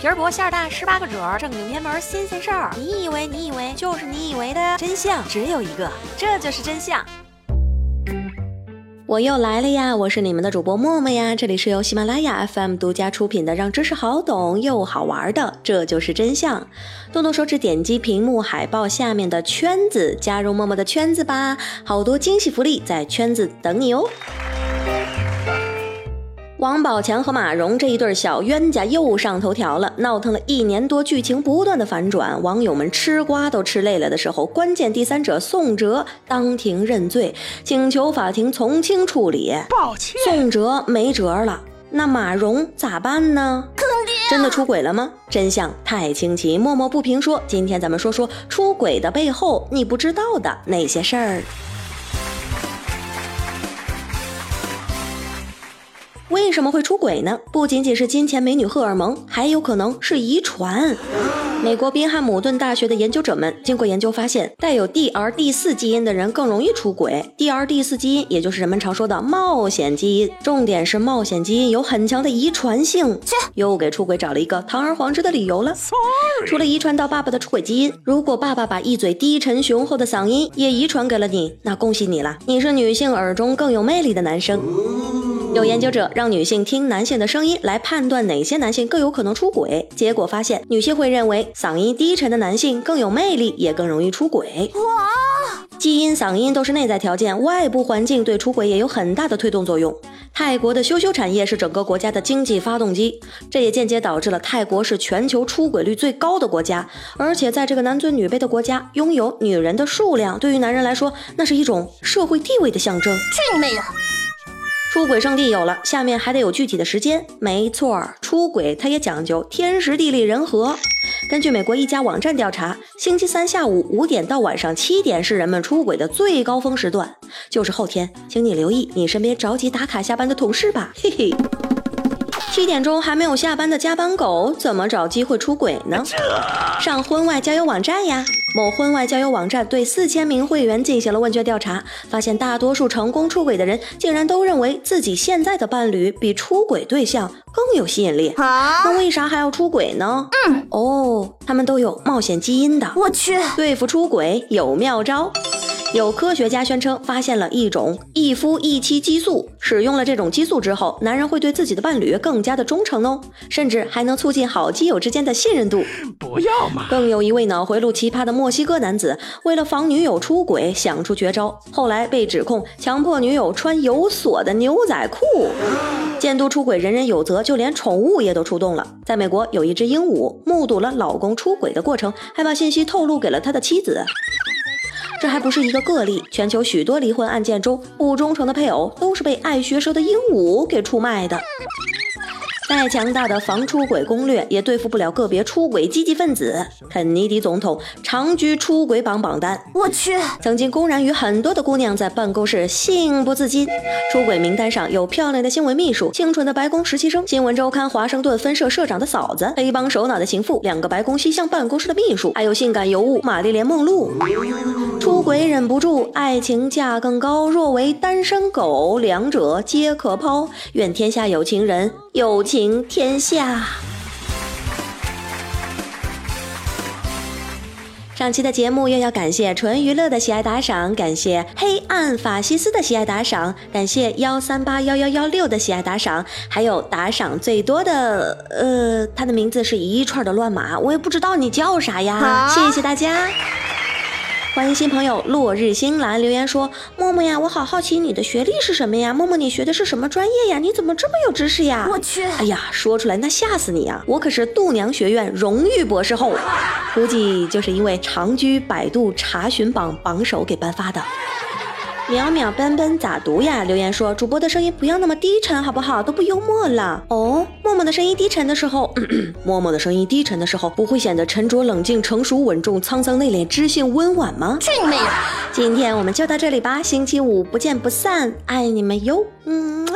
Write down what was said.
皮儿薄馅儿大，十八个褶儿，正经偏门新鲜事儿。你以为你以为就是你以为的真相只有一个，这就是真相。我又来了呀！我是你们的主播默默呀，这里是由喜马拉雅 FM 独家出品的，让知识好懂又好玩的，这就是真相。动动手指，点击屏幕海报下面的圈子，加入默默的圈子吧，好多惊喜福利在圈子等你哦。王宝强和马蓉这一对小冤家又上头条了，闹腾了一年多，剧情不断的反转，网友们吃瓜都吃累了的时候，关键第三者宋哲当庭认罪，请求法庭从轻处理。抱歉，宋哲没辙了，那马蓉咋办呢？真的出轨了吗？真相太清奇，默默不评说。今天咱们说说出轨的背后你不知道的那些事儿。为什么会出轨呢？不仅仅是金钱、美女、荷尔蒙，还有可能是遗传。美国宾汉姆顿大学的研究者们经过研究发现，带有 DRD4 基因的人更容易出轨。DRD4 基因也就是人们常说的冒险基因，重点是冒险基因有很强的遗传性。切，又给出轨找了一个堂而皇之的理由了。除了遗传到爸爸的出轨基因，如果爸爸把一嘴低沉雄厚的嗓音也遗传给了你，那恭喜你了，你是女性耳中更有魅力的男生。有研究者让女性听男性的声音来判断哪些男性更有可能出轨，结果发现女性会认为嗓音低沉的男性更有魅力，也更容易出轨。哇，基因、嗓音都是内在条件，外部环境对出轨也有很大的推动作用。泰国的羞羞产业是整个国家的经济发动机，这也间接导致了泰国是全球出轨率最高的国家。而且在这个男尊女卑的国家，拥有女人的数量对于男人来说，那是一种社会地位的象征。去你妹的！出轨圣地有了，下面还得有具体的时间。没错，出轨它也讲究天时地利人和。根据美国一家网站调查，星期三下午五点到晚上七点是人们出轨的最高峰时段，就是后天，请你留意你身边着急打卡下班的同事吧，嘿嘿。七点钟还没有下班的加班狗，怎么找机会出轨呢？上婚外交友网站呀！某婚外交友网站对四千名会员进行了问卷调查，发现大多数成功出轨的人竟然都认为自己现在的伴侣比出轨对象更有吸引力。那为啥还要出轨呢？嗯，哦，他们都有冒险基因的。我去，对付出轨有妙招。有科学家宣称，发现了一种一夫一妻激素，使用了这种激素之后，男人会对自己的伴侣更加的忠诚哦，甚至还能促进好基友之间的信任度。不要嘛！更有一位脑回路奇葩的墨西哥男子，为了防女友出轨，想出绝招，后来被指控强迫女友穿有锁的牛仔裤。监督出轨人人有责，就连宠物也都出动了。在美国，有一只鹦鹉目睹了老公出轨的过程，还把信息透露给了他的妻子。这还不是一个个例，全球许多离婚案件中，不忠诚的配偶都是被爱学舌的鹦鹉给出卖的。再强大的防出轨攻略也对付不了个别出轨积极分子。肯尼迪总统长居出轨榜榜单，我去，曾经公然与很多的姑娘在办公室性不自禁。出轨名单上有漂亮的新闻秘书、清纯的白宫实习生、新闻周刊华盛顿分社社长的嫂子、黑帮首脑的情妇、两个白宫西向办公室的秘书，还有性感尤物玛丽莲梦露。出轨忍不住，爱情价更高。若为单身狗，两者皆可抛。愿天下有情人。有情天下。上期的节目又要感谢纯娱乐的喜爱打赏，感谢黑暗法西斯的喜爱打赏，感谢幺三八幺幺幺六的喜爱打赏，还有打赏最多的，呃，他的名字是一串的乱码，我也不知道你叫啥呀，谢谢大家。欢迎新朋友落日星蓝留言说：“默默呀，我好好奇你的学历是什么呀？默默，你学的是什么专业呀？你怎么这么有知识呀？我去！哎呀，说出来那吓死你呀！我可是度娘学院荣誉博士后，估计就是因为长居百度查询榜榜首给颁发的。”淼淼奔奔咋读呀？留言说主播的声音不要那么低沉好不好？都不幽默了哦。默默的声音低沉的时候，默默的声音低沉的时候，不会显得沉着冷静、成熟稳重、沧桑内敛、知性温婉吗？去你妹的！今天我们就到这里吧，星期五不见不散，爱你们哟，嗯啊。